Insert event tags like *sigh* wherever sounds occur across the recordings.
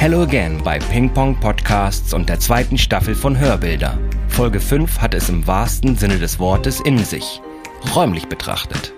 Hello Again bei Ping Pong Podcasts und der zweiten Staffel von Hörbilder. Folge 5 hat es im wahrsten Sinne des Wortes in sich. Räumlich betrachtet.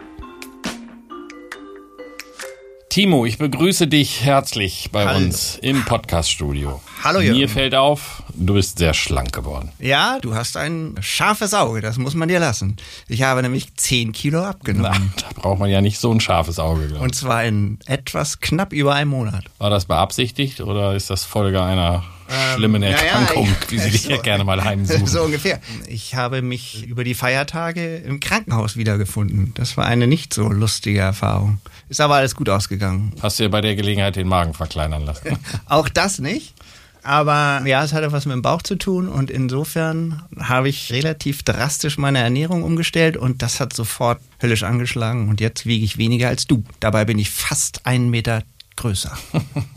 Timo, ich begrüße dich herzlich bei Hallo. uns im Podcaststudio. Hallo Jürgen. Mir fällt auf, du bist sehr schlank geworden. Ja, du hast ein scharfes Auge, das muss man dir lassen. Ich habe nämlich 10 Kilo abgenommen. Na, da braucht man ja nicht so ein scharfes Auge, glaube ich. Und zwar in etwas knapp über einem Monat. War das beabsichtigt oder ist das Folge einer ähm, schlimmen Erkrankung, ja, ja, wie Sie dich so, *laughs* ja gerne mal heimsuchen. So ungefähr. Ich habe mich über die Feiertage im Krankenhaus wiedergefunden. Das war eine nicht so lustige Erfahrung. Ist aber alles gut ausgegangen. Hast du dir bei der Gelegenheit den Magen verkleinern lassen? *laughs* Auch das nicht. Aber ja, es hatte was mit dem Bauch zu tun und insofern habe ich relativ drastisch meine Ernährung umgestellt und das hat sofort höllisch angeschlagen und jetzt wiege ich weniger als du. Dabei bin ich fast einen Meter größer.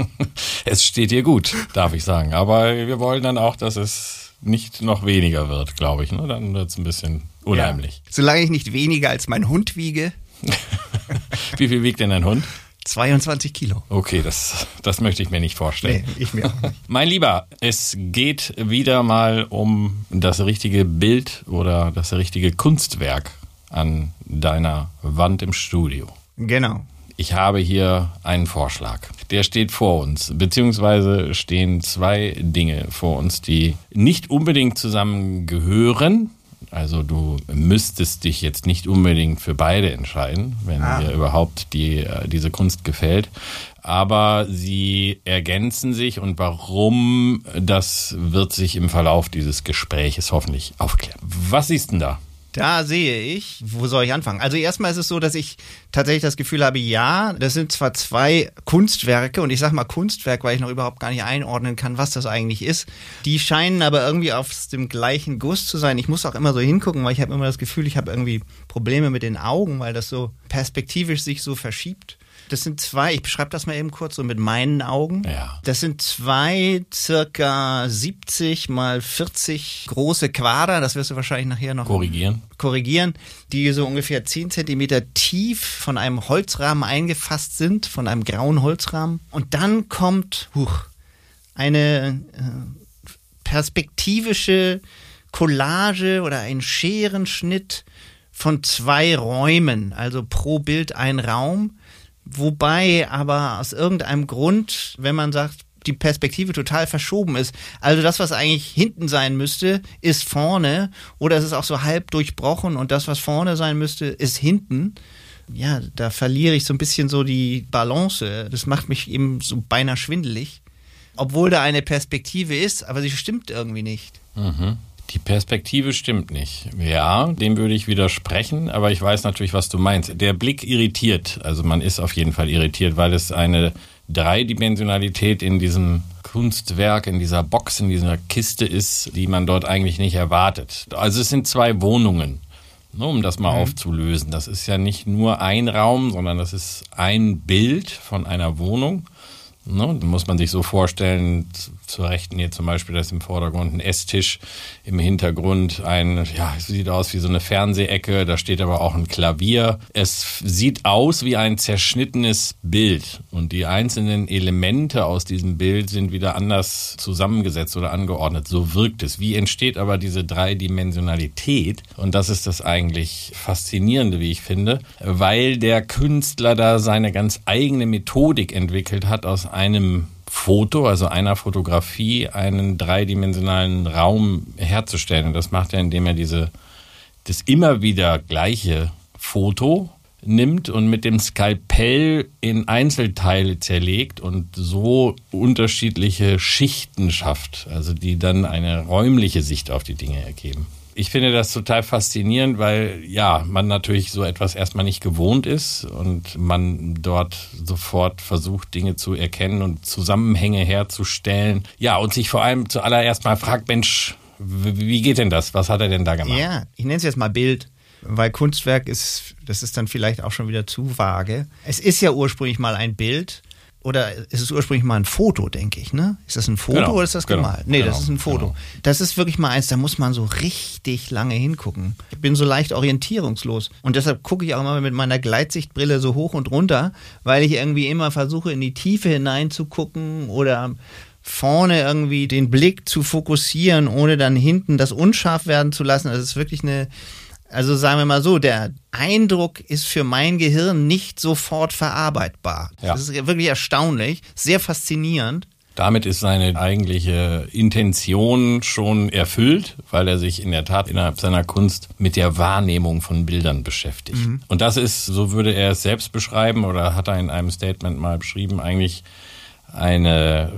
*laughs* es steht dir gut, darf ich sagen. Aber wir wollen dann auch, dass es nicht noch weniger wird, glaube ich. Ne? Dann wird es ein bisschen unheimlich. Ja. Solange ich nicht weniger als mein Hund wiege. *laughs* *laughs* Wie viel wiegt denn dein Hund? 22 Kilo. Okay, das, das möchte ich mir nicht vorstellen. Nee, ich mir auch nicht. *laughs* Mein Lieber, es geht wieder mal um das richtige Bild oder das richtige Kunstwerk an deiner Wand im Studio. Genau ich habe hier einen Vorschlag. Der steht vor uns, beziehungsweise stehen zwei Dinge vor uns, die nicht unbedingt zusammengehören. Also du müsstest dich jetzt nicht unbedingt für beide entscheiden, wenn ah. dir überhaupt die, äh, diese Kunst gefällt. Aber sie ergänzen sich und warum, das wird sich im Verlauf dieses Gespräches hoffentlich aufklären. Was siehst du denn da? Da sehe ich, wo soll ich anfangen? Also erstmal ist es so, dass ich tatsächlich das Gefühl habe, ja, das sind zwar zwei Kunstwerke und ich sage mal Kunstwerk, weil ich noch überhaupt gar nicht einordnen kann, was das eigentlich ist. Die scheinen aber irgendwie aus dem gleichen Guss zu sein. Ich muss auch immer so hingucken, weil ich habe immer das Gefühl, ich habe irgendwie Probleme mit den Augen, weil das so perspektivisch sich so verschiebt. Das sind zwei, ich beschreibe das mal eben kurz so mit meinen Augen. Ja. Das sind zwei circa 70 mal 40 große Quader, das wirst du wahrscheinlich nachher noch korrigieren. Korrigieren, die so ungefähr 10 Zentimeter tief von einem Holzrahmen eingefasst sind, von einem grauen Holzrahmen. Und dann kommt huch, eine äh, perspektivische Collage oder ein Scherenschnitt von zwei Räumen, also pro Bild ein Raum Wobei aber aus irgendeinem Grund, wenn man sagt, die Perspektive total verschoben ist. Also das, was eigentlich hinten sein müsste, ist vorne oder es ist auch so halb durchbrochen und das, was vorne sein müsste, ist hinten. Ja, da verliere ich so ein bisschen so die Balance. Das macht mich eben so beinahe schwindelig. Obwohl da eine Perspektive ist, aber sie stimmt irgendwie nicht. Mhm. Die Perspektive stimmt nicht. Ja, dem würde ich widersprechen, aber ich weiß natürlich, was du meinst. Der Blick irritiert. Also man ist auf jeden Fall irritiert, weil es eine Dreidimensionalität in diesem Kunstwerk, in dieser Box, in dieser Kiste ist, die man dort eigentlich nicht erwartet. Also es sind zwei Wohnungen, ne, um das mal mhm. aufzulösen. Das ist ja nicht nur ein Raum, sondern das ist ein Bild von einer Wohnung. Ne, muss man sich so vorstellen, zur Rechten hier zum Beispiel, das ist im Vordergrund ein Esstisch, im Hintergrund ein, ja, sieht aus wie so eine Fernsehecke, da steht aber auch ein Klavier. Es sieht aus wie ein zerschnittenes Bild und die einzelnen Elemente aus diesem Bild sind wieder anders zusammengesetzt oder angeordnet. So wirkt es. Wie entsteht aber diese Dreidimensionalität? Und das ist das eigentlich Faszinierende, wie ich finde, weil der Künstler da seine ganz eigene Methodik entwickelt hat aus einem Foto, also einer Fotografie, einen dreidimensionalen Raum herzustellen. Und das macht er, indem er diese, das immer wieder gleiche Foto nimmt und mit dem Skalpell in Einzelteile zerlegt und so unterschiedliche Schichten schafft, also die dann eine räumliche Sicht auf die Dinge ergeben ich finde das total faszinierend, weil ja, man natürlich so etwas erstmal nicht gewohnt ist und man dort sofort versucht, Dinge zu erkennen und Zusammenhänge herzustellen. Ja, und sich vor allem zuallererst mal fragt, Mensch, wie geht denn das? Was hat er denn da gemacht? Ja, ich nenne es jetzt mal Bild, weil Kunstwerk ist, das ist dann vielleicht auch schon wieder zu vage. Es ist ja ursprünglich mal ein Bild oder ist es ursprünglich mal ein Foto, denke ich, ne? Ist das ein Foto genau, oder ist das genau, gemalt? Nee, genau, das ist ein Foto. Genau. Das ist wirklich mal eins, da muss man so richtig lange hingucken. Ich bin so leicht orientierungslos und deshalb gucke ich auch immer mit meiner Gleitsichtbrille so hoch und runter, weil ich irgendwie immer versuche, in die Tiefe hineinzugucken oder vorne irgendwie den Blick zu fokussieren, ohne dann hinten das unscharf werden zu lassen. Also es ist wirklich eine, also sagen wir mal so, der Eindruck ist für mein Gehirn nicht sofort verarbeitbar. Ja. Das ist wirklich erstaunlich, sehr faszinierend. Damit ist seine eigentliche Intention schon erfüllt, weil er sich in der Tat innerhalb seiner Kunst mit der Wahrnehmung von Bildern beschäftigt. Mhm. Und das ist, so würde er es selbst beschreiben oder hat er in einem Statement mal beschrieben, eigentlich eine,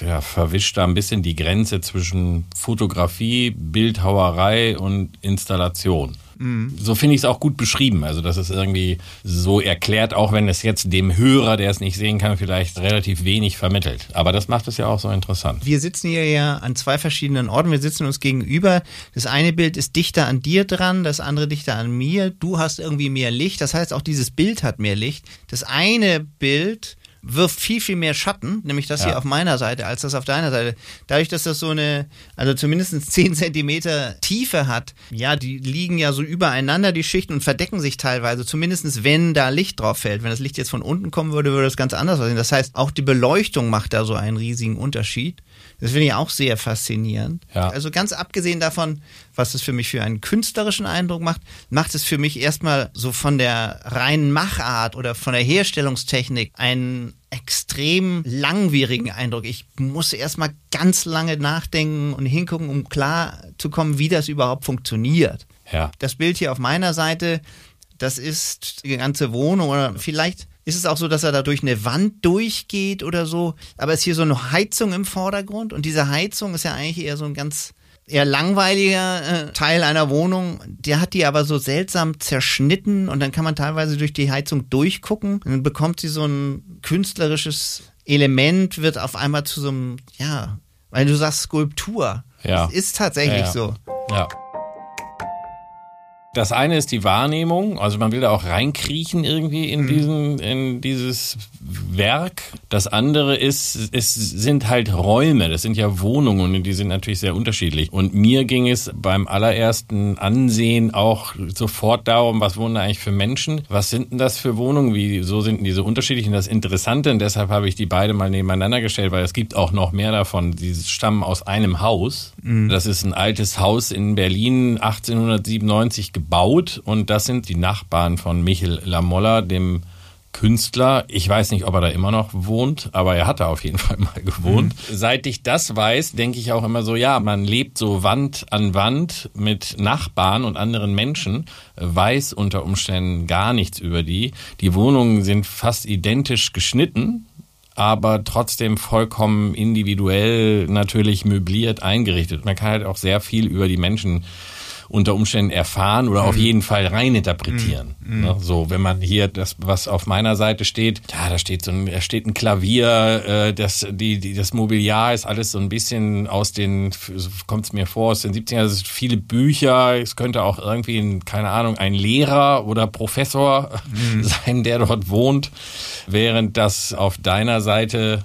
ja, verwischt da ein bisschen die Grenze zwischen Fotografie, Bildhauerei und Installation. Mhm. So finde ich es auch gut beschrieben. Also das ist irgendwie so erklärt, auch wenn es jetzt dem Hörer, der es nicht sehen kann, vielleicht relativ wenig vermittelt. Aber das macht es ja auch so interessant. Wir sitzen hier ja an zwei verschiedenen Orten. Wir sitzen uns gegenüber. Das eine Bild ist dichter an dir dran, das andere dichter an mir. Du hast irgendwie mehr Licht. Das heißt, auch dieses Bild hat mehr Licht. Das eine Bild wirft viel, viel mehr Schatten, nämlich das ja. hier auf meiner Seite, als das auf deiner Seite. Dadurch, dass das so eine, also zumindest 10 *laughs* Zentimeter Tiefe hat, ja, die liegen ja so übereinander, die Schichten, und verdecken sich teilweise, zumindest wenn da Licht drauf fällt. Wenn das Licht jetzt von unten kommen würde, würde das ganz anders aussehen. Das heißt, auch die Beleuchtung macht da so einen riesigen Unterschied. Das finde ich auch sehr faszinierend. Ja. Also ganz abgesehen davon, was es für mich für einen künstlerischen Eindruck macht, macht es für mich erstmal so von der reinen Machart oder von der Herstellungstechnik einen extrem langwierigen Eindruck. Ich muss erstmal ganz lange nachdenken und hingucken, um klar zu kommen, wie das überhaupt funktioniert. Ja. Das Bild hier auf meiner Seite, das ist die ganze Wohnung oder vielleicht ist es auch so, dass er da durch eine Wand durchgeht oder so? Aber ist hier so eine Heizung im Vordergrund und diese Heizung ist ja eigentlich eher so ein ganz eher langweiliger äh, Teil einer Wohnung. Der hat die aber so seltsam zerschnitten und dann kann man teilweise durch die Heizung durchgucken. Und dann bekommt sie so ein künstlerisches Element, wird auf einmal zu so einem, ja, weil du sagst Skulptur. Ja. Das ist tatsächlich ja, ja. so. Ja. Das eine ist die Wahrnehmung, also man will da auch reinkriechen irgendwie in mhm. diesen, in dieses Werk. Das andere ist, es sind halt Räume, das sind ja Wohnungen und die sind natürlich sehr unterschiedlich. Und mir ging es beim allerersten Ansehen auch sofort darum, was wohnen da eigentlich für Menschen? Was sind denn das für Wohnungen? Wieso sind denn diese unterschiedlich? Und das Interessante, und deshalb habe ich die beide mal nebeneinander gestellt, weil es gibt auch noch mehr davon, die stammen aus einem Haus. Mhm. Das ist ein altes Haus in Berlin, 1897 gebaut und das sind die Nachbarn von Michel Lamolla, dem Künstler. Ich weiß nicht, ob er da immer noch wohnt, aber er hat da auf jeden Fall mal gewohnt. Mhm. Seit ich das weiß, denke ich auch immer so, ja, man lebt so Wand an Wand mit Nachbarn und anderen Menschen, weiß unter Umständen gar nichts über die. Die Wohnungen sind fast identisch geschnitten, aber trotzdem vollkommen individuell natürlich möbliert eingerichtet. Man kann halt auch sehr viel über die Menschen unter Umständen erfahren oder mhm. auf jeden Fall reininterpretieren. Mhm. Ne? So, wenn man hier das, was auf meiner Seite steht, ja, da steht so ein, da steht ein Klavier, äh, das, die, die, das Mobiliar ist alles so ein bisschen aus den, kommt es mir vor, aus den 70ern, also viele Bücher, es könnte auch irgendwie, ein, keine Ahnung, ein Lehrer oder Professor mhm. *laughs* sein, der dort wohnt, während das auf deiner Seite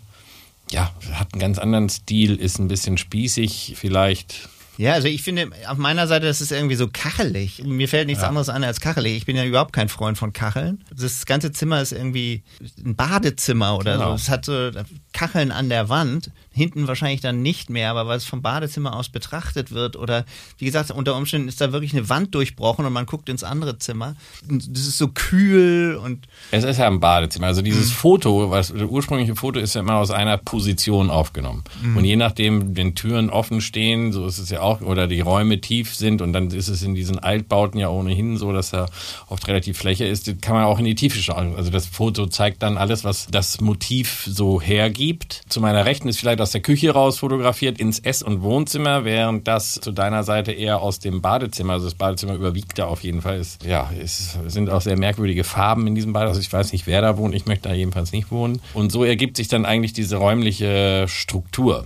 ja, hat einen ganz anderen Stil, ist ein bisschen spießig, vielleicht ja, also ich finde auf meiner Seite, das ist irgendwie so kachelig. Mir fällt nichts ja. anderes an als kachelig. Ich bin ja überhaupt kein Freund von Kacheln. Das ganze Zimmer ist irgendwie ein Badezimmer oder genau. so. Es hat so Kacheln an der Wand hinten wahrscheinlich dann nicht mehr, aber weil es vom Badezimmer aus betrachtet wird oder wie gesagt, unter Umständen ist da wirklich eine Wand durchbrochen und man guckt ins andere Zimmer. Das ist so kühl und. Es ist ja ein Badezimmer. Also dieses mhm. Foto, was, das ursprüngliche Foto ist ja immer aus einer Position aufgenommen. Mhm. Und je nachdem, wenn Türen offen stehen, so ist es ja auch, oder die Räume tief sind und dann ist es in diesen Altbauten ja ohnehin so, dass da oft relativ Fläche ist, kann man auch in die Tiefe schauen. Also das Foto zeigt dann alles, was das Motiv so hergibt. Zu meiner Rechten ist vielleicht das aus der Küche raus fotografiert ins Ess- und Wohnzimmer, während das zu deiner Seite eher aus dem Badezimmer, also das Badezimmer überwiegt da auf jeden Fall. Ist, ja, es sind auch sehr merkwürdige Farben in diesem Bad. Also ich weiß nicht, wer da wohnt. Ich möchte da jedenfalls nicht wohnen. Und so ergibt sich dann eigentlich diese räumliche Struktur.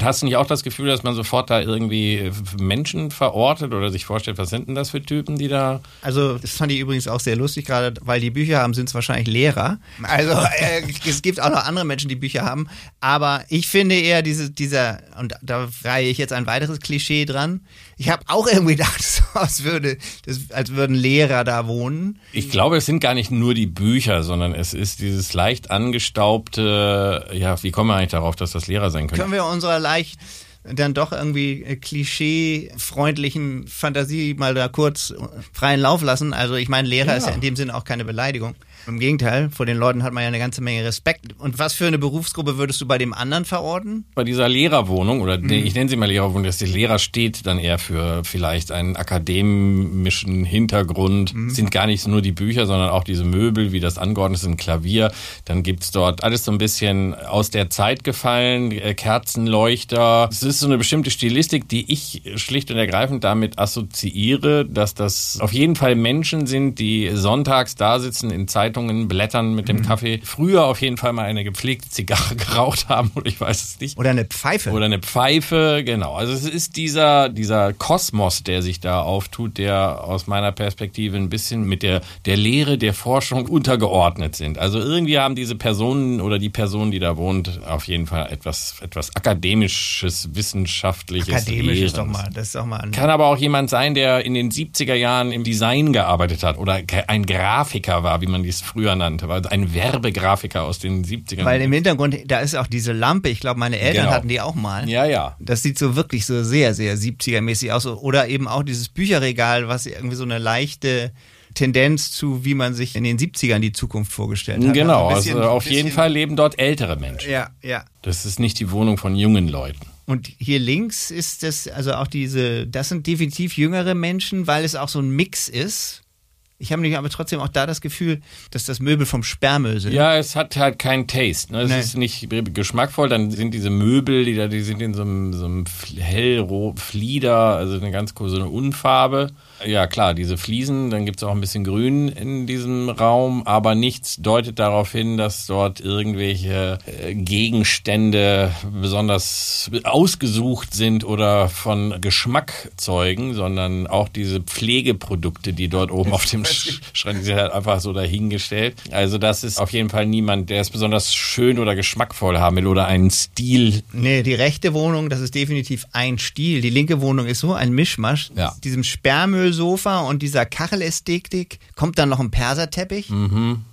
Hast du nicht auch das Gefühl, dass man sofort da irgendwie Menschen verortet oder sich vorstellt, was sind denn das für Typen, die da. Also, das fand ich übrigens auch sehr lustig, gerade weil die Bücher haben, sind es wahrscheinlich Lehrer. Also, *laughs* äh, es gibt auch noch andere Menschen, die Bücher haben. Aber ich finde eher diese, dieser, und da reihe ich jetzt ein weiteres Klischee dran. Ich habe auch irgendwie gedacht, *laughs* so, als, würde, das, als würden Lehrer da wohnen. Ich glaube, es sind gar nicht nur die Bücher, sondern es ist dieses leicht angestaubte, ja, wie kommen wir eigentlich darauf, dass das Lehrer sein können? Können wir unserer leicht dann doch irgendwie äh, klischee-freundlichen Fantasie mal da kurz freien Lauf lassen. Also ich meine, Lehrer ja. ist ja in dem Sinne auch keine Beleidigung. Im Gegenteil, vor den Leuten hat man ja eine ganze Menge Respekt. Und was für eine Berufsgruppe würdest du bei dem anderen verorten? Bei dieser Lehrerwohnung, oder mhm. ich nenne sie mal Lehrerwohnung, dass der Lehrer steht dann eher für vielleicht einen akademischen Hintergrund. Mhm. Es sind gar nicht nur die Bücher, sondern auch diese Möbel, wie das angeordnet ist, ein Klavier. Dann gibt's dort alles so ein bisschen aus der Zeit gefallen, äh, Kerzenleuchter. Es ist so eine bestimmte Stilistik, die ich schlicht und ergreifend damit assoziiere, dass das auf jeden Fall Menschen sind, die sonntags da sitzen in Zeit Zeitungen blättern mit dem mhm. Kaffee. Früher auf jeden Fall mal eine gepflegte Zigarre *laughs* geraucht haben oder ich weiß es nicht. Oder eine Pfeife. Oder eine Pfeife, genau. Also es ist dieser, dieser Kosmos, der sich da auftut, der aus meiner Perspektive ein bisschen mit der, der Lehre der Forschung untergeordnet sind. Also irgendwie haben diese Personen oder die Person, die da wohnt, auf jeden Fall etwas, etwas akademisches, wissenschaftliches. Akademisch ist doch mal, das ist doch mal. Ein Kann aber auch jemand sein, der in den 70er Jahren im Design gearbeitet hat oder ein Grafiker war, wie man die es früher nannte, war ein Werbegrafiker aus den 70ern. Weil im Hintergrund, da ist auch diese Lampe, ich glaube, meine Eltern genau. hatten die auch mal. Ja, ja. Das sieht so wirklich so sehr, sehr 70er-mäßig aus. Oder eben auch dieses Bücherregal, was irgendwie so eine leichte Tendenz zu, wie man sich in den 70ern die Zukunft vorgestellt hat. Genau, also, bisschen, also auf jeden Fall leben dort ältere Menschen. Ja, ja. Das ist nicht die Wohnung von jungen Leuten. Und hier links ist das, also auch diese, das sind definitiv jüngere Menschen, weil es auch so ein Mix ist ich habe nämlich aber trotzdem auch da das Gefühl, dass das Möbel vom Sperrmüll sind. Ja, es hat halt keinen Taste. Ne? Es nee. ist nicht geschmackvoll. Dann sind diese Möbel, die da, die sind in so einem, so einem hellrot Flieder, also eine ganz cool, so eine Unfarbe. Ja, klar, diese Fliesen, dann gibt es auch ein bisschen Grün in diesem Raum, aber nichts deutet darauf hin, dass dort irgendwelche äh, Gegenstände besonders ausgesucht sind oder von Geschmack zeugen, sondern auch diese Pflegeprodukte, die dort oben auf dem Schrank sind, halt einfach so dahingestellt. Also das ist auf jeden Fall niemand, der es besonders schön oder geschmackvoll haben will oder einen Stil. Nee, die rechte Wohnung, das ist definitiv ein Stil. Die linke Wohnung ist so ein Mischmasch. Ja. Diesem Sperrmüll Sofa und dieser Kachelästhetik kommt dann noch ein Perserteppich. Mhm.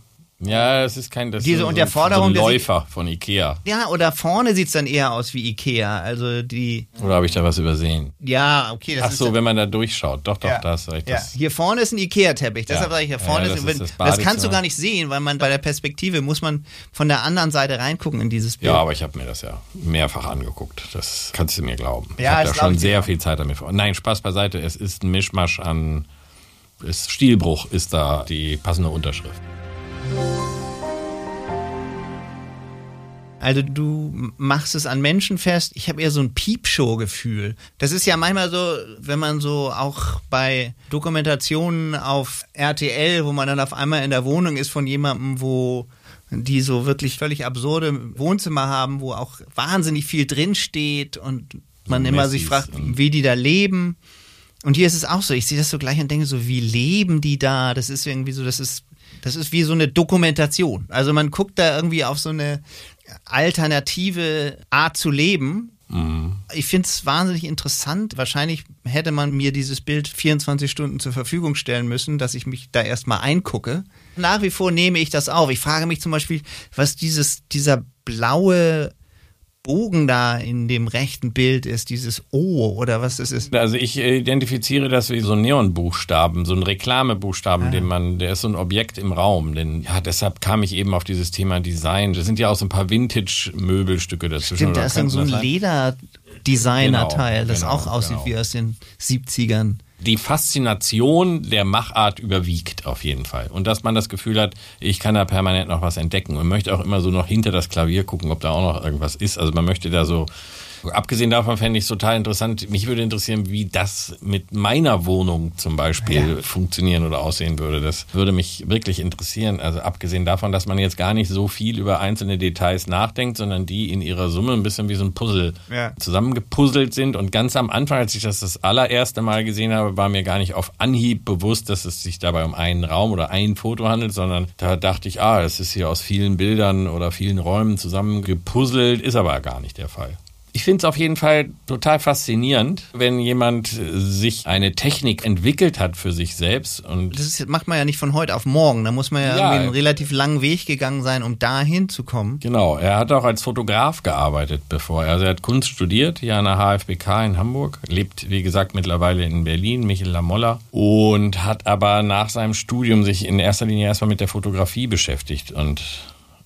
Ja, es ist kein das Diese und der Forderung so Läufer von Ikea. Ja, oder vorne sieht es dann eher aus wie Ikea. Also die. Oder habe ich da was übersehen? Ja, okay. Das Ach so, wenn man da durchschaut. Doch, doch, ja, da hast recht. Ja. Hier vorne ist ein Ikea-Teppich. Deshalb sage ich, hier vorne ja, das ist, ist das, das kannst du gar nicht sehen, weil man bei der Perspektive muss man von der anderen Seite reingucken in dieses Bild. Ja, aber ich habe mir das ja mehrfach angeguckt. Das kannst du mir glauben. Ja, ich habe da schon sehr viel Zeit damit vor. Nein, Spaß beiseite. Es ist ein Mischmasch an. Stilbruch ist da die passende Unterschrift. Also du machst es an Menschen fest. Ich habe eher so ein Piepshow-Gefühl. Das ist ja manchmal so, wenn man so auch bei Dokumentationen auf RTL, wo man dann auf einmal in der Wohnung ist von jemandem, wo die so wirklich völlig absurde Wohnzimmer haben, wo auch wahnsinnig viel drinsteht und man so immer sich fragt, wie die da leben. Und hier ist es auch so. Ich sehe das so gleich und denke so, wie leben die da? Das ist irgendwie so, das ist das ist wie so eine Dokumentation. Also man guckt da irgendwie auf so eine alternative Art zu leben. Mhm. Ich finde es wahnsinnig interessant. Wahrscheinlich hätte man mir dieses Bild 24 Stunden zur Verfügung stellen müssen, dass ich mich da erstmal eingucke. Nach wie vor nehme ich das auf. Ich frage mich zum Beispiel, was dieses, dieser blaue Bogen da in dem rechten Bild ist, dieses O oder was das ist. Also ich identifiziere das wie so ein Neonbuchstaben, so ein Reklamebuchstaben, ah. den man, der ist so ein Objekt im Raum. Denn ja, deshalb kam ich eben auf dieses Thema Design. Das sind ja auch so ein paar Vintage-Möbelstücke dazwischen. Stimmt, da ist dann so ein Lederdesigner-Teil, genau, das genau, auch aussieht genau. wie aus den 70ern. Die Faszination der Machart überwiegt auf jeden Fall. Und dass man das Gefühl hat, ich kann da permanent noch was entdecken und möchte auch immer so noch hinter das Klavier gucken, ob da auch noch irgendwas ist. Also man möchte da so Abgesehen davon fände ich es total interessant. Mich würde interessieren, wie das mit meiner Wohnung zum Beispiel ja. funktionieren oder aussehen würde. Das würde mich wirklich interessieren. Also abgesehen davon, dass man jetzt gar nicht so viel über einzelne Details nachdenkt, sondern die in ihrer Summe ein bisschen wie so ein Puzzle ja. zusammengepuzzelt sind. Und ganz am Anfang, als ich das das allererste Mal gesehen habe, war mir gar nicht auf Anhieb bewusst, dass es sich dabei um einen Raum oder ein Foto handelt, sondern da dachte ich, ah, das ist hier aus vielen Bildern oder vielen Räumen zusammengepuzzelt, ist aber gar nicht der Fall. Ich finde es auf jeden Fall total faszinierend, wenn jemand sich eine Technik entwickelt hat für sich selbst. Und das ist, macht man ja nicht von heute auf morgen. Da muss man ja, ja einen relativ langen Weg gegangen sein, um dahin zu kommen. Genau. Er hat auch als Fotograf gearbeitet, bevor er. Also er hat Kunst studiert, hier an der HFBK in Hamburg. Lebt, wie gesagt, mittlerweile in Berlin, Michel Lamolla. Und hat aber nach seinem Studium sich in erster Linie erstmal mit der Fotografie beschäftigt. Und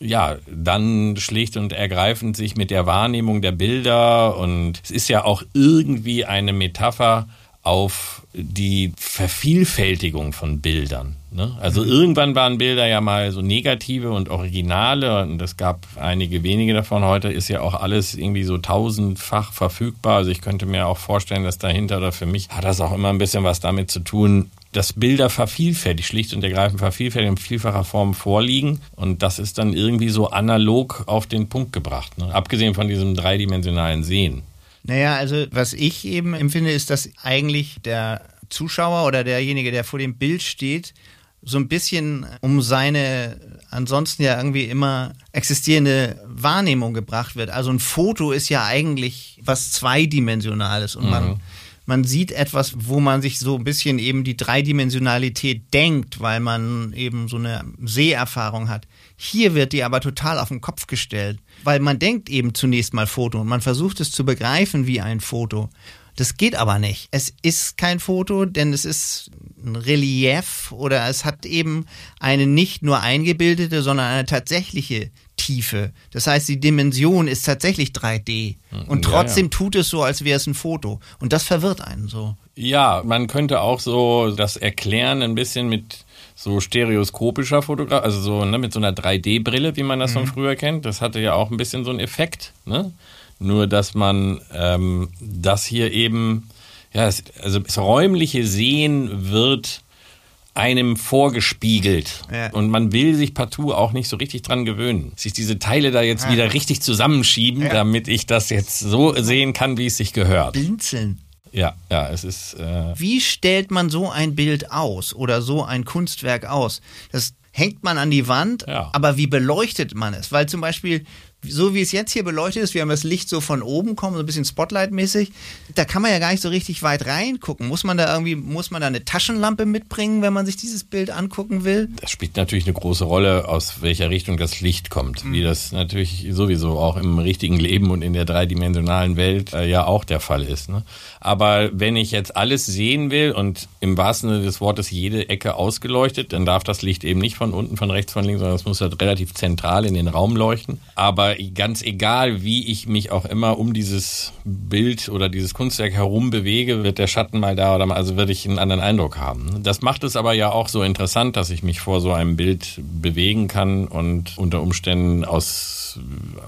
ja, dann schlicht und ergreifend sich mit der Wahrnehmung der Bilder und es ist ja auch irgendwie eine Metapher auf die Vervielfältigung von Bildern. Ne? Also mhm. irgendwann waren Bilder ja mal so negative und originale und es gab einige wenige davon. Heute ist ja auch alles irgendwie so tausendfach verfügbar. Also ich könnte mir auch vorstellen, dass dahinter oder für mich hat das auch immer ein bisschen was damit zu tun, dass Bilder vervielfältigt, schlicht und ergreifend vervielfältigt in vielfacher Form vorliegen. Und das ist dann irgendwie so analog auf den Punkt gebracht. Ne? Abgesehen von diesem dreidimensionalen Sehen. Naja, also was ich eben empfinde, ist, dass eigentlich der Zuschauer oder derjenige, der vor dem Bild steht, so ein bisschen um seine ansonsten ja irgendwie immer existierende Wahrnehmung gebracht wird. Also ein Foto ist ja eigentlich was Zweidimensionales und mhm. man man sieht etwas, wo man sich so ein bisschen eben die Dreidimensionalität denkt, weil man eben so eine Seherfahrung hat. Hier wird die aber total auf den Kopf gestellt, weil man denkt eben zunächst mal Foto und man versucht es zu begreifen wie ein Foto. Das geht aber nicht. Es ist kein Foto, denn es ist ein Relief oder es hat eben eine nicht nur eingebildete, sondern eine tatsächliche Tiefe. Das heißt, die Dimension ist tatsächlich 3D. Und trotzdem ja, ja. tut es so, als wäre es ein Foto. Und das verwirrt einen so. Ja, man könnte auch so das erklären ein bisschen mit so stereoskopischer Fotografie, also so ne, mit so einer 3D-Brille, wie man das mhm. von früher kennt. Das hatte ja auch ein bisschen so einen Effekt. Ne? Nur, dass man ähm, das hier eben, ja, es, also das räumliche Sehen wird einem vorgespiegelt. Ja. Und man will sich partout auch nicht so richtig dran gewöhnen. Sich diese Teile da jetzt ja. wieder richtig zusammenschieben, ja. damit ich das jetzt so sehen kann, wie es sich gehört. Blinzeln. Ja, ja, es ist. Äh wie stellt man so ein Bild aus oder so ein Kunstwerk aus? Das hängt man an die Wand, aber wie beleuchtet man es? Weil zum Beispiel so wie es jetzt hier beleuchtet ist, wir haben das Licht so von oben kommen, so ein bisschen Spotlight-mäßig, da kann man ja gar nicht so richtig weit reingucken. Muss man da irgendwie, muss man da eine Taschenlampe mitbringen, wenn man sich dieses Bild angucken will? Das spielt natürlich eine große Rolle, aus welcher Richtung das Licht kommt. Mhm. Wie das natürlich sowieso auch im richtigen Leben und in der dreidimensionalen Welt äh, ja auch der Fall ist. Ne? Aber wenn ich jetzt alles sehen will und im wahrsten Sinne des Wortes jede Ecke ausgeleuchtet, dann darf das Licht eben nicht von unten, von rechts, von links, sondern es muss halt relativ zentral in den Raum leuchten. Aber ganz egal, wie ich mich auch immer um dieses Bild oder dieses Kunstwerk herum bewege, wird der Schatten mal da oder mal, also würde ich einen anderen Eindruck haben. Das macht es aber ja auch so interessant, dass ich mich vor so einem Bild bewegen kann und unter Umständen aus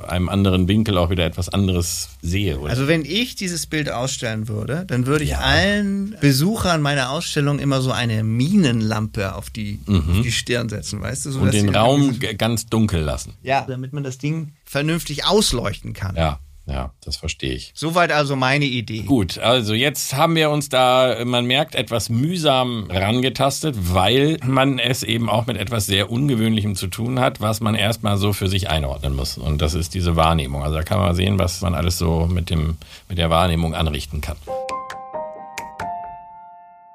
einem anderen Winkel auch wieder etwas anderes sehe. Oder? Also wenn ich dieses Bild ausstellen würde, dann würde ich ja. allen Besuchern meiner Ausstellung immer so eine Minenlampe auf die, mhm. auf die Stirn setzen, weißt du? So, und den Raum ganz dunkel lassen. Ja, damit man das Ding vernünftig ausleuchten kann. Ja. Ja, das verstehe ich. Soweit also meine Idee. Gut, also jetzt haben wir uns da, man merkt, etwas mühsam rangetastet, weil man es eben auch mit etwas sehr Ungewöhnlichem zu tun hat, was man erstmal so für sich einordnen muss. Und das ist diese Wahrnehmung. Also da kann man sehen, was man alles so mit, dem, mit der Wahrnehmung anrichten kann.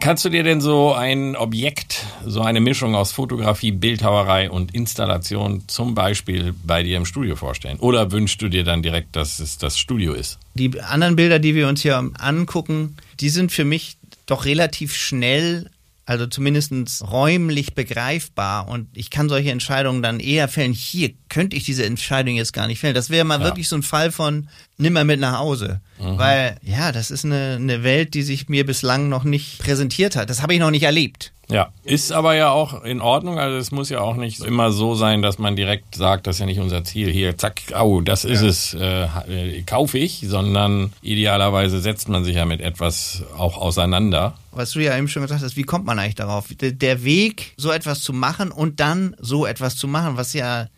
Kannst du dir denn so ein Objekt, so eine Mischung aus Fotografie, Bildhauerei und Installation zum Beispiel bei dir im Studio vorstellen? Oder wünschst du dir dann direkt, dass es das Studio ist? Die anderen Bilder, die wir uns hier angucken, die sind für mich doch relativ schnell also zumindest räumlich begreifbar. Und ich kann solche Entscheidungen dann eher fällen. Hier könnte ich diese Entscheidung jetzt gar nicht fällen. Das wäre mal ja. wirklich so ein Fall von, nimm mal mit nach Hause. Weil, ja, das ist eine, eine Welt, die sich mir bislang noch nicht präsentiert hat. Das habe ich noch nicht erlebt. Ja, ist aber ja auch in Ordnung. Also es muss ja auch nicht immer so sein, dass man direkt sagt, das ist ja nicht unser Ziel. Hier, zack, au, das ist es, äh, äh, kaufe ich, sondern idealerweise setzt man sich ja mit etwas auch auseinander. Was du ja eben schon gesagt hast, wie kommt man eigentlich darauf? Der Weg, so etwas zu machen und dann so etwas zu machen, was ja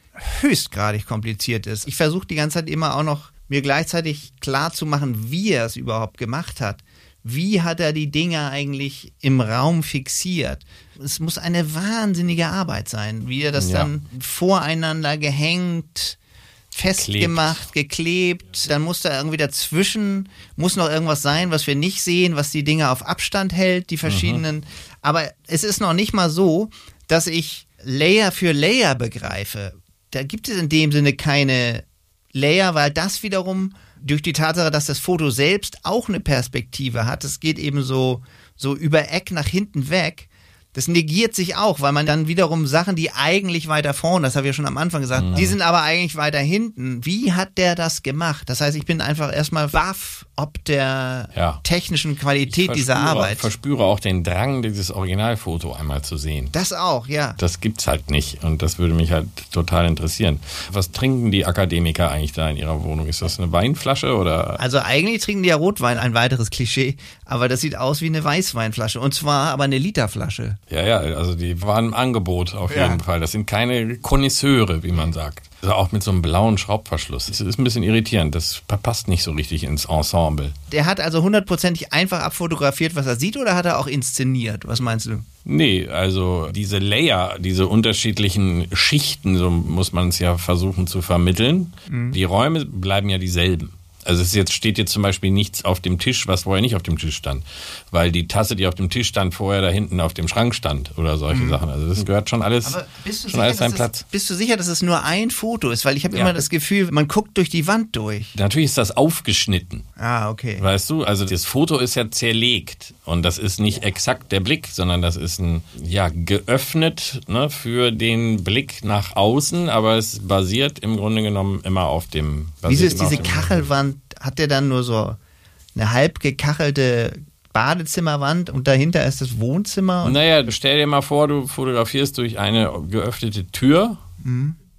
höchstgradig kompliziert ist. Ich versuche die ganze Zeit immer auch noch mir gleichzeitig klar zu machen, wie er es überhaupt gemacht hat. Wie hat er die Dinge eigentlich im Raum fixiert? Es muss eine wahnsinnige Arbeit sein, wie er das Ja. dann voreinander gehängt, festgemacht, geklebt. Dann muss da irgendwie dazwischen, muss noch irgendwas sein, was wir nicht sehen, was die Dinge auf Abstand hält, die verschiedenen. Aber es ist noch nicht mal so, dass ich Layer für Layer begreife. Da gibt es in dem Sinne keine Layer, weil das wiederum durch die Tatsache, dass das Foto selbst auch eine Perspektive hat, es geht eben so, so über Eck nach hinten weg. Das negiert sich auch, weil man dann wiederum Sachen, die eigentlich weiter vorne, das habe ich ja schon am Anfang gesagt, die sind aber eigentlich weiter hinten. Wie hat der das gemacht? Das heißt, ich bin einfach erstmal baff, ob der Ja. technischen Qualität Ich dieser Arbeit. verspüre auch den Drang, dieses Originalfoto einmal zu sehen. Das auch, ja. Das gibt's halt nicht und das würde mich halt total interessieren. Was trinken die Akademiker eigentlich da in ihrer Wohnung? Ist das eine Weinflasche oder? Also eigentlich trinken die ja Rotwein, ein weiteres Klischee, aber das sieht aus wie eine Weißweinflasche und zwar aber eine Literflasche. Ja, ja, also die waren im Angebot auf Ja. jeden Fall. Das sind keine Konnoisseure, wie man sagt. Also auch mit so einem blauen Schraubverschluss. Das ist ein bisschen irritierend. Das passt nicht so richtig ins Ensemble. Der hat also hundertprozentig einfach abfotografiert, was er sieht, oder hat er auch inszeniert? Was meinst du? Nee, also diese Layer, diese unterschiedlichen Schichten, so muss man es ja versuchen zu vermitteln. Die Räume bleiben ja dieselben. Also es ist jetzt steht jetzt zum Beispiel nichts auf dem Tisch, was vorher nicht auf dem Tisch stand, weil die Tasse, die auf dem Tisch stand, vorher da hinten auf dem Schrank stand oder solche Sachen. Also das gehört schon alles, Aber bist du, schon sicher, alles dass seinen es, Platz. bist du sicher, dass es nur ein Foto ist? Weil ich habe Ja. immer das Gefühl, man guckt durch die Wand durch. Natürlich ist das aufgeschnitten. Ah, okay. Weißt du, also das Foto ist ja zerlegt und das ist nicht exakt der Blick, sondern das ist ein, ja, geöffnet ne, für den Blick nach außen, aber es basiert im Grunde genommen immer auf dem. Wieso ist diese Kachelwand, hat der dann nur so eine halb gekachelte Badezimmerwand und dahinter ist das Wohnzimmer? Naja, stell dir mal vor, du fotografierst durch eine geöffnete Tür.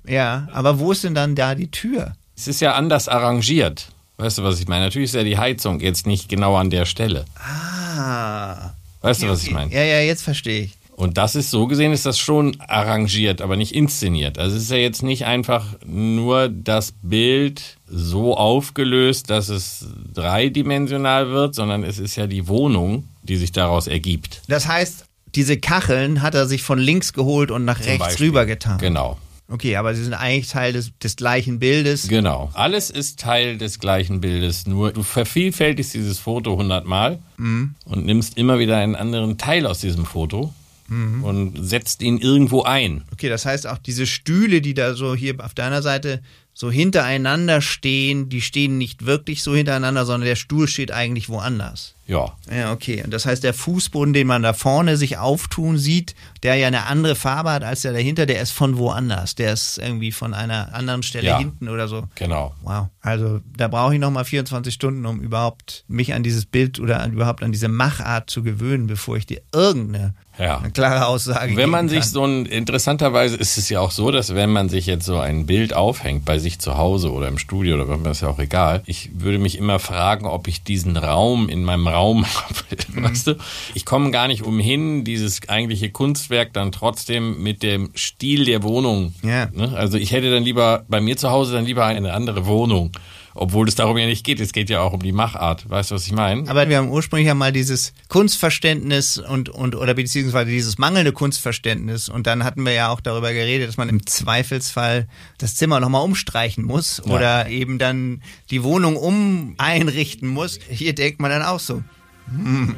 ja, aber wo ist denn dann da die Tür? Es ist ja anders arrangiert. Weißt du, was ich meine? Natürlich ist ja die Heizung jetzt nicht genau an der Stelle. Ah. Weißt du, was Okay. ich meine? Ja, ja, jetzt verstehe ich. Und das ist so gesehen, ist das schon arrangiert, aber nicht inszeniert. Also es ist ja jetzt nicht einfach nur das Bild so aufgelöst, dass es dreidimensional wird, sondern es ist ja die Wohnung, die sich daraus ergibt. Das heißt, diese Kacheln hat er sich von links geholt und nach rechts Beispiel. rübergetan. Genau. Okay, aber sie sind eigentlich Teil des, des gleichen Bildes. Genau. Alles ist Teil des gleichen Bildes, nur du vervielfältigst dieses Foto hundertmal und nimmst immer wieder einen anderen Teil aus diesem Foto und setzt ihn irgendwo ein. Okay, das heißt auch diese Stühle, die da so hier auf deiner Seite so hintereinander stehen, die stehen nicht wirklich so hintereinander, sondern der Stuhl steht eigentlich woanders. Ja. Ja, okay. Und das heißt, der Fußboden, den man da vorne sich auftun sieht, der ja eine andere Farbe hat als der dahinter, der ist von woanders. Der ist irgendwie von einer anderen Stelle Ja. hinten oder so. Genau. Wow. Also da brauche ich nochmal 24 Stunden, um überhaupt mich an dieses Bild oder an, überhaupt an diese Machart zu gewöhnen, bevor ich dir irgendeine Ja. klare Aussage Wenn man sich so ein, interessanterweise ist es ja auch so, dass wenn man sich jetzt so ein Bild aufhängt bei sich zu Hause oder im Studio oder was ist ja auch egal, ich würde mich immer fragen, ob ich diesen Raum in meinem Raum habe, Mhm. weißt du? Ich komme gar nicht umhin, dieses eigentliche Kunstwerk dann trotzdem mit dem Stil der Wohnung. Ja. Ne? Also ich hätte dann lieber bei mir zu Hause dann lieber eine andere Wohnung. Obwohl es darum ja nicht geht, es geht ja auch um die Machart. Weißt du, was ich meine? Aber wir haben ursprünglich ja mal dieses Kunstverständnis und, und oder beziehungsweise dieses mangelnde Kunstverständnis und dann hatten wir ja auch darüber geredet, dass man im Zweifelsfall das Zimmer nochmal umstreichen muss Ja. oder eben dann die Wohnung um einrichten muss. Hier denkt man dann auch so. hm.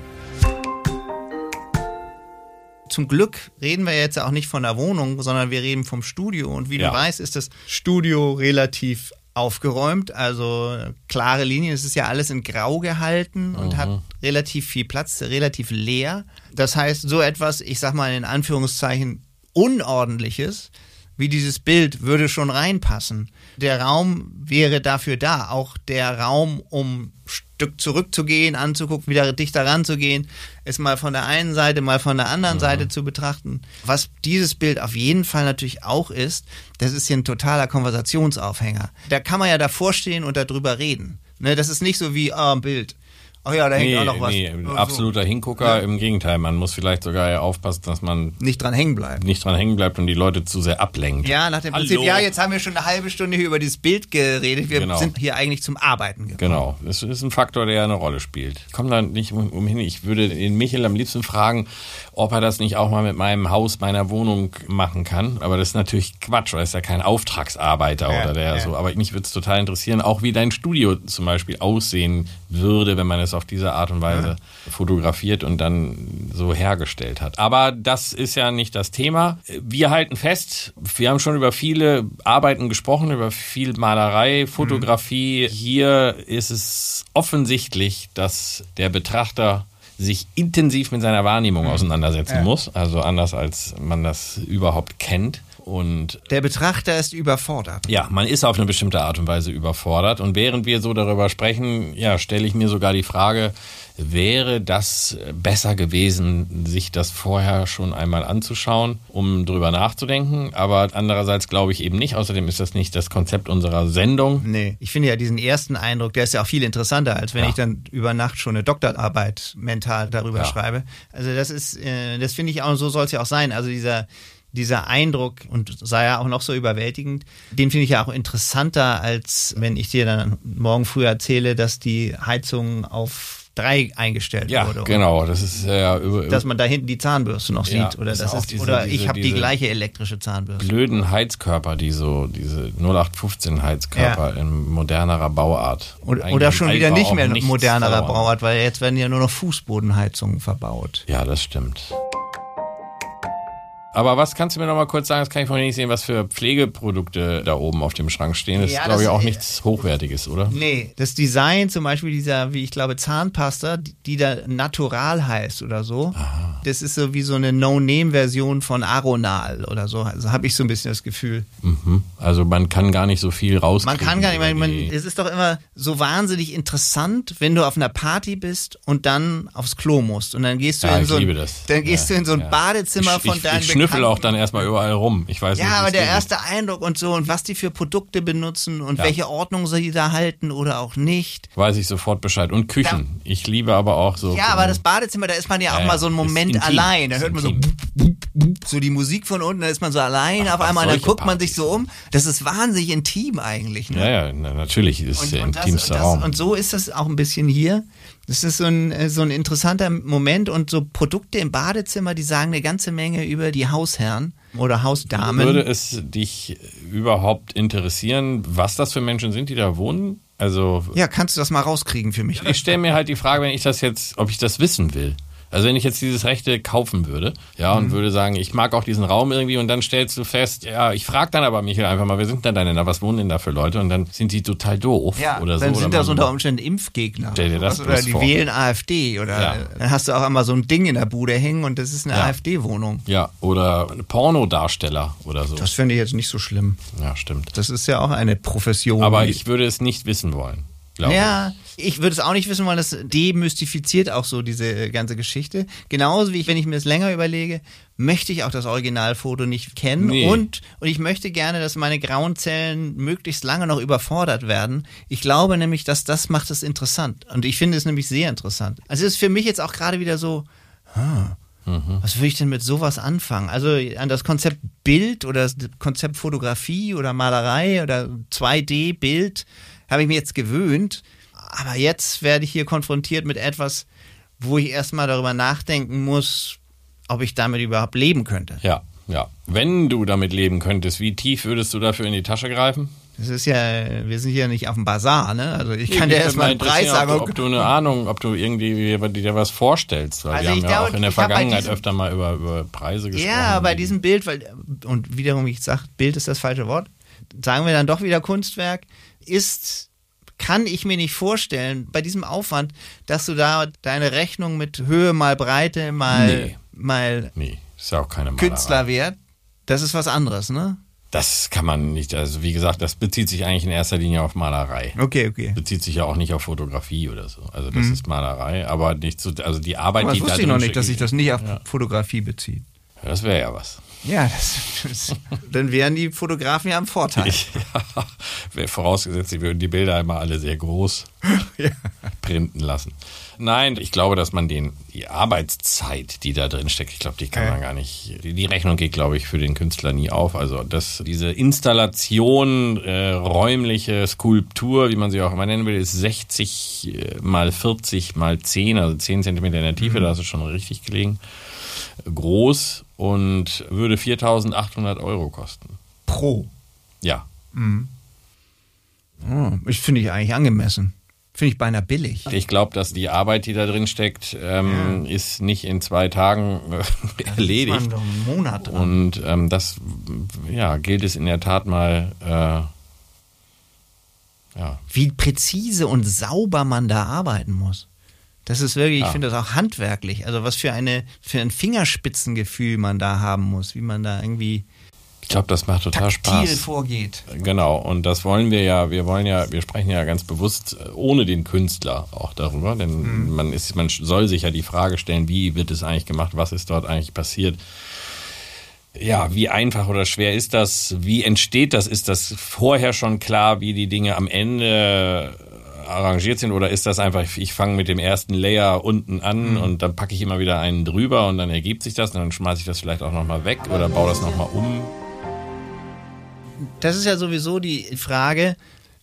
Zum Glück reden wir jetzt auch nicht von der Wohnung, sondern wir reden vom Studio. Und wie Ja. du weißt, ist das Studio relativ aufgeräumt, also klare Linien. Es ist ja alles in Grau gehalten und hat relativ viel Platz, relativ leer. Das heißt, so etwas, ich sag mal in Anführungszeichen, Unordentliches wie dieses Bild würde schon reinpassen. Der Raum wäre dafür da, auch der Raum, um Stück zurückzugehen, anzugucken, wieder dichter ranzugehen, es mal von der einen Seite, mal von der anderen mhm. Seite zu betrachten. Was dieses Bild auf jeden Fall natürlich auch ist, das ist hier ein totaler Konversationsaufhänger. Da kann man ja davor stehen und darüber reden. Ne, das ist nicht so wie, ah, ein Bild. Ach ja, da hängt nee, auch noch was. Nee, absoluter Hingucker. Ja. Im Gegenteil, man muss vielleicht sogar aufpassen, dass man nicht dran hängen bleibt. Nicht dran hängen bleibt und die Leute zu sehr ablenkt. Ja, nach dem Hallo. Prinzip, ja, jetzt haben wir schon eine halbe Stunde hier über dieses Bild geredet. Wir genau. sind hier eigentlich zum Arbeiten gekommen. Genau, das ist ein Faktor, der eine Rolle spielt. Ich komme da nicht umhin. Ich würde den Michael am liebsten fragen, ob er das nicht auch mal mit meinem Haus, meiner Wohnung machen kann. Aber das ist natürlich Quatsch, weil er ist ja kein Auftragsarbeiter ja, oder der ja. so. Aber mich würde es total interessieren, auch wie dein Studio zum Beispiel aussehen würde, wenn man es auf diese Art und Weise ja. fotografiert und dann so hergestellt hat. Aber das ist ja nicht das Thema. Wir halten fest, wir haben schon über viele Arbeiten gesprochen, über viel Malerei, Fotografie. Mhm. Hier ist es offensichtlich, dass der Betrachter sich intensiv mit seiner Wahrnehmung mhm. auseinandersetzen ja. muss, also anders als man das überhaupt kennt. Und der Betrachter ist überfordert. Ja, man ist auf eine bestimmte Art und Weise überfordert. Und während wir so darüber sprechen, ja, stelle ich mir sogar die Frage, wäre das besser gewesen, sich das vorher schon einmal anzuschauen, um drüber nachzudenken. Aber andererseits glaube ich eben nicht. Außerdem ist das nicht das Konzept unserer Sendung. Nee, ich finde ja diesen ersten Eindruck, der ist ja auch viel interessanter, als wenn ja. ich dann über Nacht schon eine Doktorarbeit mental darüber ja. schreibe. Also das ist, äh, das finde ich auch, so soll es ja auch sein. Also dieser dieser Eindruck und sei ja auch noch so überwältigend, den finde ich ja auch interessanter, als wenn ich dir dann morgen früh erzähle, dass die Heizung auf drei eingestellt ja, wurde. Genau, das ist ja über, dass man da hinten die Zahnbürste noch ja, sieht oder das ist, diese, oder ich habe die gleiche elektrische Zahnbürste. Blöden Heizkörper, die so diese 0815 Heizkörper ja. in modernerer Bauart. Oder, oder schon wieder nicht mehr modernerer Bauart, weil jetzt werden ja nur noch Fußbodenheizungen verbaut. Ja, das stimmt. Aber was kannst du mir noch mal kurz sagen? Das kann ich vorhin nicht sehen, was für Pflegeprodukte da oben auf dem Schrank stehen. Das ja, ist, glaube ich, auch nichts Hochwertiges, oder? Nee, das Design zum Beispiel dieser, wie ich glaube, Zahnpasta, die da Natural heißt oder so. Aha. Das ist so wie so eine No-Name-Version von Aronal oder so. Also habe ich so ein bisschen das Gefühl. Mhm. Also man kann gar nicht so viel raus. Man kann gar nicht, man, man, es ist doch immer so wahnsinnig interessant, wenn du auf einer Party bist und dann aufs Klo musst. Und dann gehst du ja, in so ein, dann gehst ja, du in so ein. Badezimmer von deinem ich, schnüffel auch dann erstmal überall rum. Ich weiß Ja, nicht, aber der erste Eindruck und so und was die für Produkte benutzen und ja. welche Ordnung sie da halten oder auch nicht. Weiß ich sofort Bescheid. Und Küchen. Da, ich liebe aber auch so. Ja, aber das Badezimmer, da ist man ja auch mal so einen Moment allein. Da hört man so, so die Musik von unten, da ist man so allein ach, auf einmal, dann guckt man sich so um. Das ist wahnsinnig intim eigentlich. Ne? Ja, ja, natürlich ist und, der und intimste das, Raum. Und so ist das auch ein bisschen hier. Das ist so ein, äh, so ein interessanter Moment und so Produkte im Badezimmer, die sagen eine ganze Menge über die Hausherren oder Hausdamen. Würde es dich überhaupt interessieren, was das für Menschen sind, die da wohnen? Also ja, kannst du das mal rauskriegen für mich? Ich stelle mir halt die Frage, wenn ich das jetzt, ob ich das wissen will. Also wenn ich jetzt dieses Rechte kaufen würde, ja, und mhm. würde sagen, ich mag auch diesen Raum irgendwie und dann stellst du fest, ja, ich frage dann aber Michael einfach mal, wer sind denn deine, was wohnen denn da für Leute? Und dann sind die total doof ja, oder dann so. sind das unter Umständen Impfgegner. Stell dir das oder die vor. wählen AfD oder ja. dann hast du auch einmal so ein Ding in der Bude hängen und das ist eine ja. AfD-Wohnung. Ja, oder Pornodarsteller oder so. Das finde ich jetzt nicht so schlimm. Ja, stimmt. Das ist ja auch eine Profession. Aber ich würde es nicht wissen wollen. Ja, ich würde es auch nicht wissen wollen, das demystifiziert auch so diese ganze Geschichte. Genauso wie ich, wenn ich mir das länger überlege, möchte ich auch das Originalfoto nicht kennen nee. und, und ich möchte gerne, dass meine grauen Zellen möglichst lange noch überfordert werden. Ich glaube nämlich, dass das macht es interessant und ich finde es nämlich sehr interessant. Also es ist für mich jetzt auch gerade wieder so, hm, Mhm. Was würde ich denn mit sowas anfangen? Also an das Konzept Bild oder das Konzept Fotografie oder Malerei oder 2D-Bild habe ich mir jetzt gewöhnt. Aber jetzt werde ich hier konfrontiert mit etwas, wo ich erstmal darüber nachdenken muss, ob ich damit überhaupt leben könnte. Ja, ja. Wenn du damit leben könntest, wie tief würdest du dafür in die Tasche greifen? Das ist ja, wir sind hier nicht auf dem Bazar, ne? Also ich kann dir erstmal einen Preis sagen. Ob, ob, du eine Ahnung, ob du irgendwie dir was vorstellst, weil also wir haben ja auch in der Vergangenheit diesem, öfter mal über, über Preise gesprochen. Ja, bei diesem Bild, weil, und wiederum, wie ich sage, Bild ist das falsche Wort, sagen wir dann doch wieder Kunstwerk, ist, kann ich mir nicht vorstellen, bei diesem Aufwand, dass du da deine Rechnung mit Höhe mal Breite mal, nee. mal nee, ist ja auch keine Künstlerwert, das ist was anderes, ne? Das kann man nicht. Also wie gesagt, das bezieht sich eigentlich in erster Linie auf Malerei. Okay, okay. Bezieht sich ja auch nicht auf Fotografie oder so. Also das ist Malerei, aber nicht so. Also die Arbeit, Mhm. Aber die das da wusste ich noch nicht, dass sich das nicht auf Fotografie bezieht. Ja, das wäre ja was. Ja, das, das, *laughs* dann wären die Fotografen ja am Vorteil. Ja, vorausgesetzt, sie würden die Bilder immer alle sehr groß *laughs* printen lassen. Nein, ich glaube, dass man den, die Arbeitszeit, die da drin steckt, ich glaube, die kann Ja. man gar nicht, die, Rechnung geht, glaube ich, für den Künstler nie auf. Also das, diese Installation, äh, räumliche Skulptur, wie man sie auch immer nennen will, ist 60 äh, mal 40 mal 10, also 10 Zentimeter in der Tiefe, da ist es schon richtig gelegen, groß und würde 4.800 Euro kosten. Pro. Ja, Oh, ich finde ich eigentlich angemessen. Finde ich beinahe billig. Ich glaube, dass die Arbeit, die da drin steckt, ähm, ist nicht in zwei Tagen äh, erledigt. Das war doch ein Monat dran. Und ähm, das ja, gilt es in der Tat mal. Äh, ja, Wie präzise und sauber man da arbeiten muss. Das ist wirklich, ich Ja. finde das auch handwerklich. Also was für eine für ein Fingerspitzengefühl man da haben muss, wie man da irgendwie ich glaube, das macht total Spaß. vorgeht. Genau, und das wollen wir ja, wir wollen ja, wir sprechen ja ganz bewusst äh, ohne den Künstler auch darüber, denn man ist, man soll sich ja die Frage stellen, wie wird es eigentlich gemacht, was ist dort eigentlich passiert. Ja, wie einfach oder schwer ist das? Wie entsteht das? Ist das vorher schon klar, wie die Dinge am Ende arrangiert sind oder ist das einfach, ich fange mit dem ersten Layer unten an und dann packe ich immer wieder einen drüber und dann ergibt sich das und dann schmeiße ich das vielleicht auch nochmal weg oder baue das nochmal um? Das ist ja sowieso die Frage,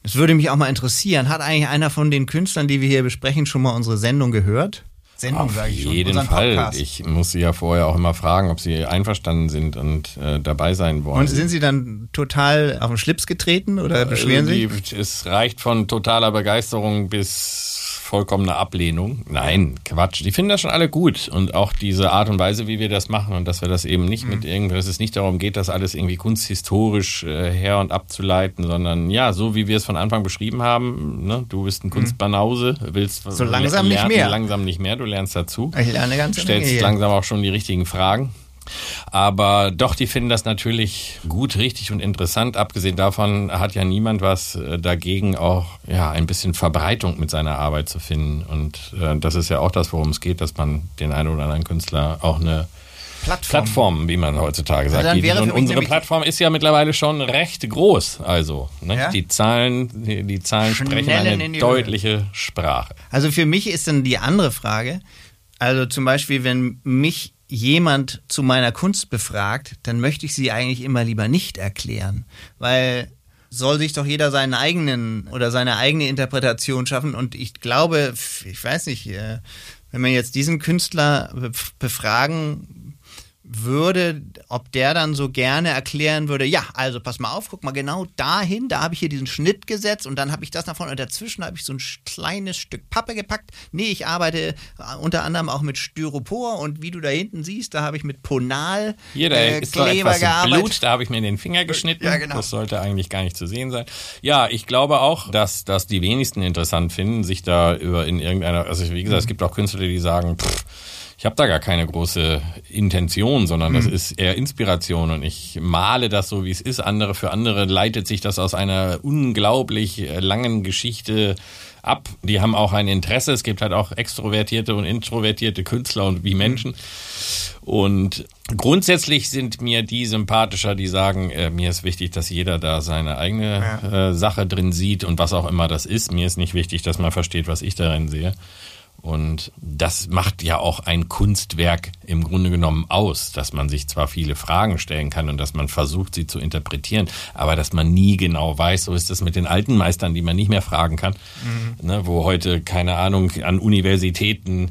das würde mich auch mal interessieren, hat eigentlich einer von den Künstlern, die wir hier besprechen, schon mal unsere Sendung gehört? Sendung, sage ich schon. jeden Fall. Podcast. Ich muss Sie ja vorher auch immer fragen, ob Sie einverstanden sind und äh, dabei sein wollen. Und sind Sie dann total auf den Schlips getreten oder beschweren Äh, Sie? die, Es reicht von totaler Begeisterung bis vollkommener Ablehnung. Nein, Quatsch. Die finden das schon alle gut. Und auch diese Art und Weise, wie wir das machen und dass wir das eben nicht Mhm. mit irgendwas, dass es nicht darum geht, das alles irgendwie kunsthistorisch äh, her und abzuleiten, sondern ja, so wie wir es von Anfang beschrieben haben, ne? du bist ein Kunstbanause, willst Mhm. So langsam nicht lernen, mehr. langsam nicht mehr, du lernst dazu Ich lerne ganz stellst langsam auch schon die richtigen Fragen. Aber doch, die finden das natürlich gut, richtig und interessant. Abgesehen davon hat ja niemand was äh, dagegen, auch ja ein bisschen Verbreitung mit seiner Arbeit zu finden. Und äh, das ist ja auch das, worum es geht, dass man den einen oder anderen Künstler auch eine Plattform. Plattform, wie man heutzutage sagt. für und unsere Plattform ist ja mittlerweile schon recht groß. Also ne? Ja? die Zahlen, die, die Zahlen sprechen Schnellen eine deutliche Sprache. Also für mich ist dann die andere Frage, also zum Beispiel, wenn mich jemand zu meiner Kunst befragt, dann möchte ich sie eigentlich immer lieber nicht erklären, weil soll sich doch jeder seinen eigenen oder seine eigene Interpretation schaffen. Und ich glaube, ich weiß nicht, äh, wenn man jetzt diesen Künstler bef- befragen würde, ob der dann so gerne erklären würde, ja, also pass mal auf, guck mal genau dahin, da habe ich hier diesen Schnitt gesetzt und dann habe ich das nach vorne und dazwischen habe ich so ein kleines Stück Pappe gepackt. Nee, ich arbeite äh, unter anderem auch mit Styropor und wie du da hinten siehst, da habe ich mit Ponal Hier, da äh, ist Kleber gearbeitet. Blut, da habe ich mir den Finger geschnitten. Ja, genau. Das sollte eigentlich gar nicht zu sehen sein. Ja, ich glaube auch, dass, dass die wenigsten interessant finden, sich da über in irgendeiner, also wie gesagt, es gibt auch Künstler, die sagen, pff, ich habe da gar keine große Intention, sondern das ist eher Inspiration und ich male das so, wie es ist. Andere für andere leitet sich das aus einer unglaublich äh, langen Geschichte ab. Die haben auch ein Interesse. Es gibt halt auch extrovertierte und introvertierte Künstler und wie Menschen. Und grundsätzlich sind mir die sympathischer, die sagen, äh, mir ist wichtig, dass jeder da seine eigene äh, Sache drin sieht und was auch immer das ist. Mir ist nicht wichtig, dass man versteht, was ich darin sehe. Und das macht ja auch ein Kunstwerk im Grunde genommen aus, dass man sich zwar viele Fragen stellen kann und dass man versucht, sie zu interpretieren, aber dass man nie genau weiß, so ist es mit den alten Meistern, die man nicht mehr fragen kann, ne, wo heute, keine Ahnung, an Universitäten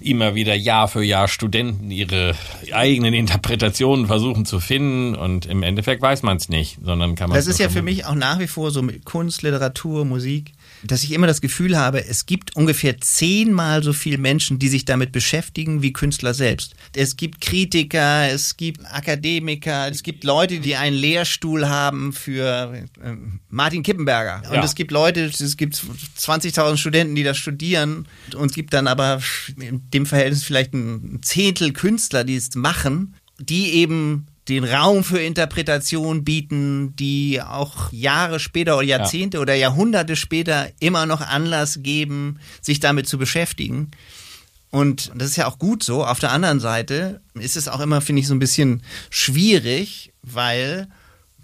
immer wieder Jahr für Jahr Studenten ihre eigenen Interpretationen versuchen zu finden und im Endeffekt weiß man es nicht, sondern kann man Das ist ja für mich auch nach wie vor so mit Kunst, Literatur, Musik, dass ich immer das Gefühl habe, es gibt ungefähr zehnmal so viele Menschen, die sich damit beschäftigen, wie Künstler selbst. Es gibt Kritiker, es gibt Akademiker, es gibt Leute, die einen Lehrstuhl haben für äh, Martin Kippenberger. Und Ja. es gibt Leute, es gibt 20.000 Studenten, die das studieren. Und es gibt dann aber in dem Verhältnis vielleicht ein Zehntel Künstler, die es machen, die eben den Raum für Interpretation bieten, die auch Jahre später oder Jahrzehnte ja. oder Jahrhunderte später immer noch Anlass geben, sich damit zu beschäftigen. Und das ist ja auch gut so. Auf der anderen Seite ist es auch immer, finde ich, so ein bisschen schwierig, weil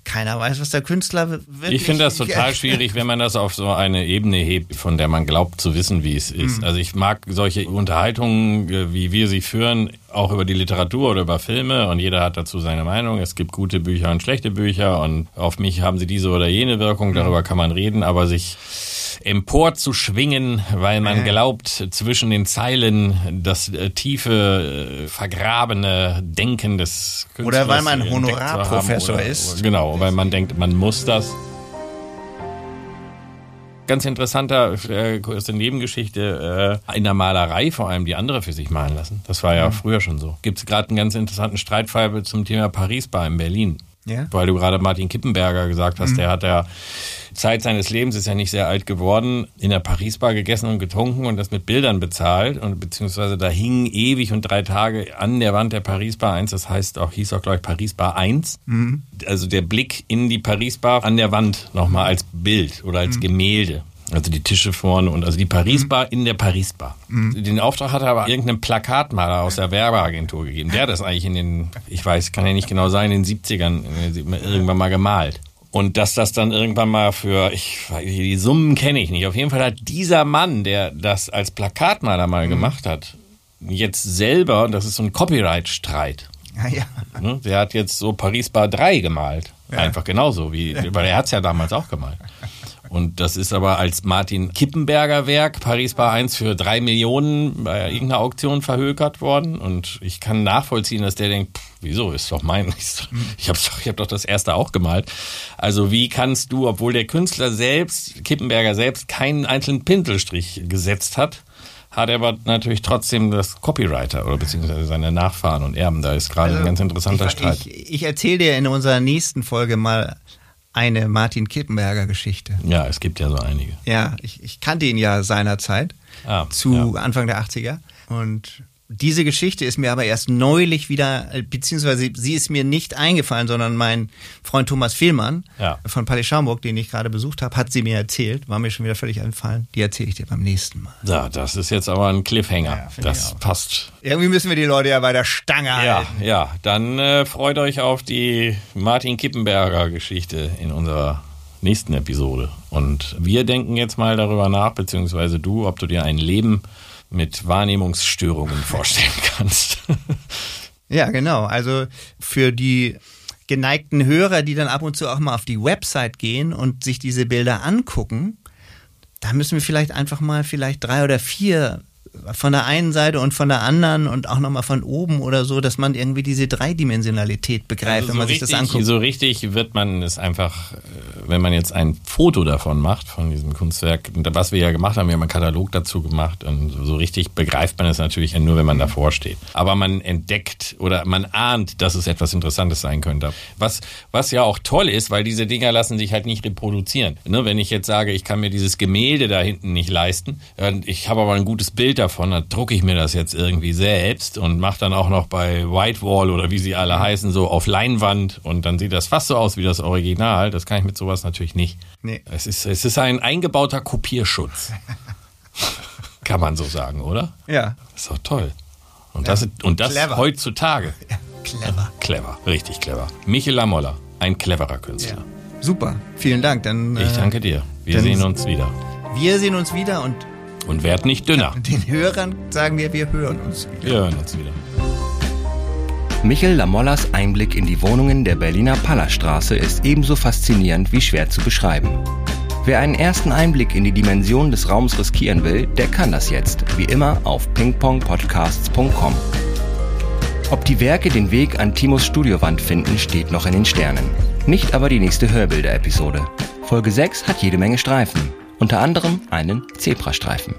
keiner weiß, was der Künstler wirklich... Ich finde das *laughs* total schwierig, wenn man das auf so eine Ebene hebt, von der man glaubt zu wissen, wie es ist. Mhm. Also ich mag solche Unterhaltungen, äh, wie wir sie führen, auch über die Literatur oder über Filme und jeder hat dazu seine Meinung. Es gibt gute Bücher und schlechte Bücher und auf mich haben sie diese oder jene Wirkung, darüber kann man reden, aber sich empor zu schwingen, weil man glaubt, zwischen den Zeilen das äh, tiefe, äh, vergrabene Denken des Künstlers Oder weil man Honorarprofessor ist. Genau, weil man denkt, man muss das ganz interessanter äh, kurze Nebengeschichte äh, in der Malerei vor allem die andere für sich malen lassen. Das war ja mhm. früher schon so. Gibt es gerade einen ganz interessanten Streitfall zum Thema Paris-Bar in Berlin. Ja. Weil du gerade Martin Kippenberger gesagt hast, mhm. der hat ja Zeit seines Lebens, ist ja nicht sehr alt geworden, in der Paris-Bar gegessen und getrunken und das mit Bildern bezahlt und beziehungsweise da hingen ewig und drei Tage an der Wand der Paris-Bar 1, das heißt auch, hieß auch, glaube ich, Paris-Bar 1. Mhm. Also der Blick in die Paris-Bar an der Wand nochmal als Bild oder als mhm. Gemälde. Also die Tische vorne und also die Paris-Bar mhm. in der Paris-Bar. Mhm. Den Auftrag hat er aber irgendeinem Plakatmaler aus der Werbeagentur gegeben. Der hat das eigentlich in den, ich weiß, kann ja nicht genau sein, in den 70ern äh, irgendwann mal gemalt. Und dass das dann irgendwann mal für, ich die Summen kenne ich nicht. Auf jeden Fall hat dieser Mann, der das als Plakatmaler mal mhm. gemacht hat, jetzt selber, das ist so ein Copyright-Streit. Ja, ja. Ne, der hat jetzt so Paris Bar 3 gemalt. Ja. Einfach genauso wie, weil er hat es ja damals auch gemalt. Und das ist aber als Martin Kippenberger Werk, Paris Bar 1, für drei Millionen bei irgendeiner Auktion verhökert worden. Und ich kann nachvollziehen, dass der denkt, pff, wieso, ist doch mein. *laughs* Ich habe doch, ich hab doch das erste auch gemalt. Also wie kannst du, obwohl der Künstler selbst, Kippenberger selbst, keinen einzelnen Pinselstrich gesetzt hat, hat er aber natürlich trotzdem das Copywriter oder beziehungsweise seine Nachfahren und Erben. Da ist gerade also, ein ganz interessanter ich, Streit. Ich, ich erzähle dir in unserer nächsten Folge mal eine Martin Kippenberger Geschichte. Ja, es gibt ja so einige. Ja, ich, ich kannte ihn ja seinerzeit ah, zu ja. Anfang der 80er und diese Geschichte ist mir aber erst neulich wieder, beziehungsweise sie ist mir nicht eingefallen, sondern mein Freund Thomas Fehlmann ja. von Palais Schaumburg, den ich gerade besucht habe, hat sie mir erzählt. War mir schon wieder völlig eingefallen. Die erzähle ich dir beim nächsten Mal. Ja, das ist jetzt aber ein Cliffhanger. Ja, das passt. Irgendwie müssen wir die Leute ja bei der Stange halten. Ja, ja. dann äh, freut euch auf die Martin Kippenberger Geschichte in unserer nächsten Episode. Und wir denken jetzt mal darüber nach, beziehungsweise du, ob du dir ein Leben mit Wahrnehmungsstörungen *laughs* vorstellen kannst. ja, genau. Also für die geneigten Hörer, die dann ab und zu auch mal auf die Website gehen und sich diese Bilder angucken, da müssen wir vielleicht einfach mal vielleicht drei oder vier von der einen Seite und von der anderen und auch nochmal von oben oder so, dass man irgendwie diese Dreidimensionalität begreift, also so wenn man richtig, sich das anguckt. So richtig wird man es einfach, äh, wenn man jetzt ein Foto davon macht, von diesem Kunstwerk, was wir ja gemacht haben, wir haben einen Katalog dazu gemacht und so richtig begreift man es natürlich nur, wenn man davor steht. Aber man entdeckt oder man ahnt, dass es etwas Interessantes sein könnte. Was, was ja auch toll ist, weil diese Dinger lassen sich halt nicht reproduzieren. Ne, wenn ich jetzt sage, ich kann mir dieses Gemälde da hinten nicht leisten, ich habe aber ein gutes Bild davon, dann drucke ich mir das jetzt irgendwie selbst und mache dann auch noch bei Whitewall oder wie sie alle heißen, so auf Leinwand und dann sieht das fast so aus wie das Original. Das kann ich mit sowas natürlich nicht. Nee. Es ist, es ist ein eingebauter Kopierschutz. *laughs* kann man so sagen, oder? Ja. Ist doch toll. Und ja. das, und das heutzutage. *laughs* Ja, clever. Clever, richtig clever. Michel Lamolla, ein cleverer Künstler. Ja. Super, vielen Dank. Dann, ich danke dir. Wir sehen uns wieder. Wir sehen uns wieder und und werd nicht dünner. Den Hörern sagen wir, wir hören uns wieder. Wir hören uns wieder. Michel Lamollas Einblick in die Wohnungen der Berliner Pallerstraße ist ebenso faszinierend wie schwer zu beschreiben. Wer einen ersten Einblick in die Dimension des Raums riskieren will, der kann das jetzt, wie immer, auf pingpongpodcasts.com. Ob die Werke den Weg an Timos Studiowand finden, steht noch in den Sternen. Nicht aber die nächste Hörbilder-Episode. Folge 6 hat jede Menge Streifen unter anderem einen Zebrastreifen.